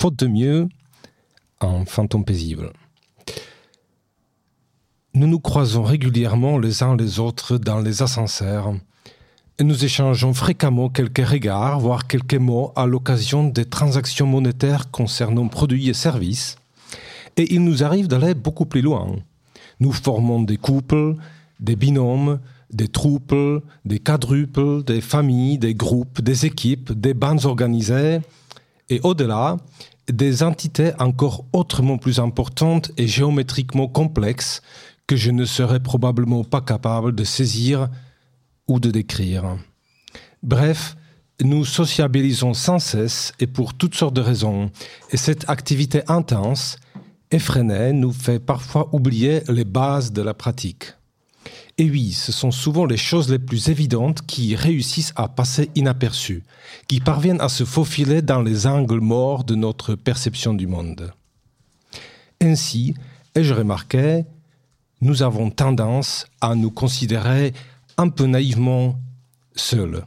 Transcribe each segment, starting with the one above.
faute de mieux, un fantôme paisible. Nous nous croisons régulièrement les uns les autres dans les ascenseurs et nous échangeons fréquemment quelques regards, voire quelques mots à l'occasion des transactions monétaires concernant produits et services. Et il nous arrive d'aller beaucoup plus loin. Nous formons des couples, des binômes, des troupes, des quadruples, des familles, des groupes, des équipes, des bandes organisées, et au-delà, des entités encore autrement plus importantes et géométriquement complexes que je ne serais probablement pas capable de saisir ou de décrire. Bref, nous sociabilisons sans cesse et pour toutes sortes de raisons, et cette activité intense, effrénée, nous fait parfois oublier les bases de la pratique. Et oui, ce sont souvent les choses les plus évidentes qui réussissent à passer inaperçues, qui parviennent à se faufiler dans les angles morts de notre perception du monde. Ainsi, ai-je remarqué, nous avons tendance à nous considérer un peu naïvement seuls.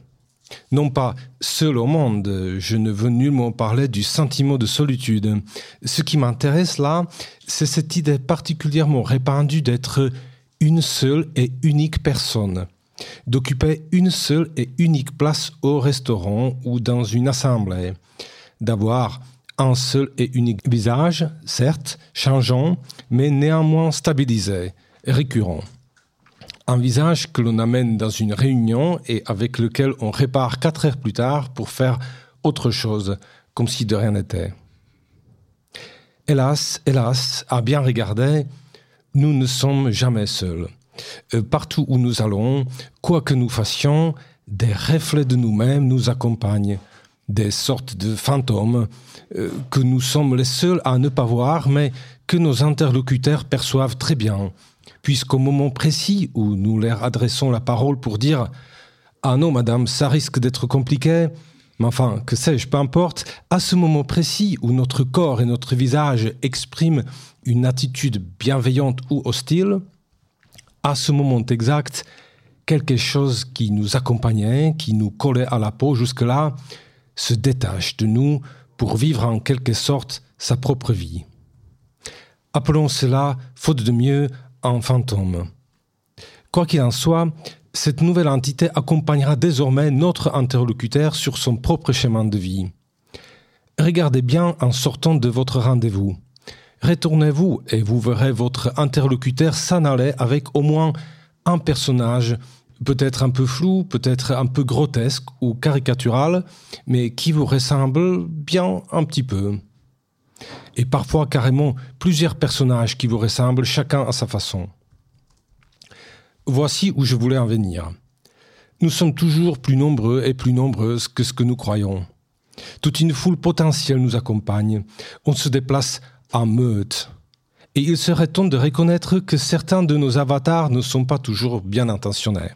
Non pas seul au monde, je ne veux nullement parler du sentiment de solitude. Ce qui m'intéresse là, c'est cette idée particulièrement répandue d'être une seule et unique personne, d'occuper une seule et unique place au restaurant ou dans une assemblée, d'avoir un seul et unique visage, certes changeant, mais néanmoins stabilisé, récurrent. Un visage que l'on amène dans une réunion et avec lequel on répare quatre heures plus tard pour faire autre chose, comme si de rien n'était. Hélas, hélas, à bien regarder, nous ne sommes jamais seuls. Euh, partout où nous allons, quoi que nous fassions, des reflets de nous-mêmes nous accompagnent, des sortes de fantômes euh, que nous sommes les seuls à ne pas voir, mais que nos interlocuteurs perçoivent très bien, puisqu'au moment précis où nous leur adressons la parole pour dire Ah non, madame, ça risque d'être compliqué, mais enfin, que sais-je, peu importe, à ce moment précis où notre corps et notre visage expriment une attitude bienveillante ou hostile, à ce moment exact, quelque chose qui nous accompagnait, qui nous collait à la peau jusque-là, se détache de nous pour vivre en quelque sorte sa propre vie. Appelons cela, faute de mieux, un fantôme. Quoi qu'il en soit, cette nouvelle entité accompagnera désormais notre interlocuteur sur son propre chemin de vie. Regardez bien en sortant de votre rendez-vous. Retournez-vous et vous verrez votre interlocuteur s'en aller avec au moins un personnage, peut-être un peu flou, peut-être un peu grotesque ou caricatural, mais qui vous ressemble bien un petit peu. Et parfois carrément plusieurs personnages qui vous ressemblent chacun à sa façon. Voici où je voulais en venir. Nous sommes toujours plus nombreux et plus nombreuses que ce que nous croyons. Toute une foule potentielle nous accompagne. On se déplace en meute. Et il serait temps de reconnaître que certains de nos avatars ne sont pas toujours bien intentionnés.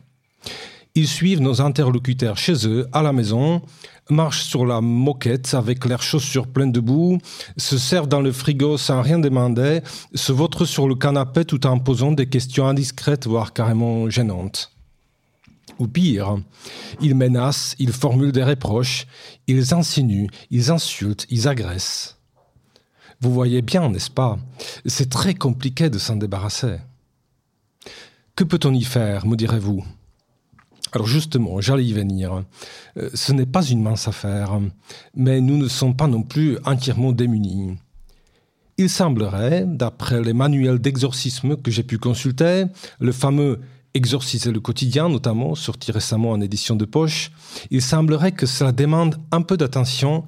Ils suivent nos interlocuteurs chez eux, à la maison, marchent sur la moquette avec leurs chaussures pleines de boue, se servent dans le frigo sans rien demander, se vautrent sur le canapé tout en posant des questions indiscrètes, voire carrément gênantes. Ou pire, ils menacent, ils formulent des reproches, ils insinuent, ils insultent, ils agressent. Vous voyez bien, n'est-ce pas? C'est très compliqué de s'en débarrasser. Que peut-on y faire, me direz-vous? Alors justement, j'allais y venir. Euh, ce n'est pas une mince affaire, mais nous ne sommes pas non plus entièrement démunis. Il semblerait, d'après les manuels d'exorcisme que j'ai pu consulter, le fameux Exorciser le quotidien, notamment, sorti récemment en édition de poche, il semblerait que cela demande un peu d'attention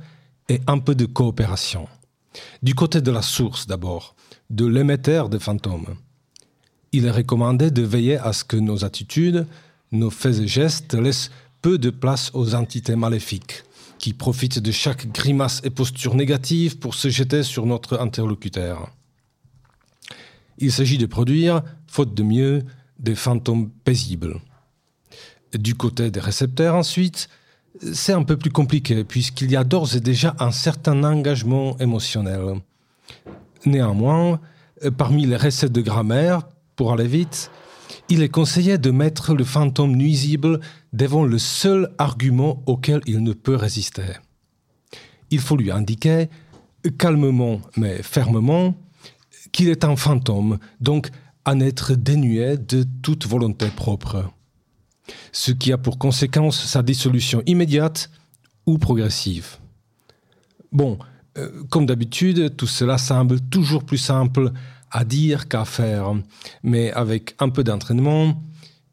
et un peu de coopération. Du côté de la source d'abord, de l'émetteur des fantômes. Il est recommandé de veiller à ce que nos attitudes, nos faits et gestes laissent peu de place aux entités maléfiques, qui profitent de chaque grimace et posture négative pour se jeter sur notre interlocuteur. Il s'agit de produire, faute de mieux, des fantômes paisibles. Du côté des récepteurs ensuite, c'est un peu plus compliqué puisqu'il y a d'ores et déjà un certain engagement émotionnel. Néanmoins, parmi les recettes de grammaire, pour aller vite, il est conseillé de mettre le fantôme nuisible devant le seul argument auquel il ne peut résister. Il faut lui indiquer calmement mais fermement, qu'il est un fantôme, donc en être dénué de toute volonté propre. Ce qui a pour conséquence sa dissolution immédiate ou progressive. Bon, euh, comme d'habitude, tout cela semble toujours plus simple à dire qu'à faire, mais avec un peu d'entraînement,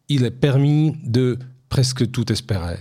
il est permis de presque tout espérer.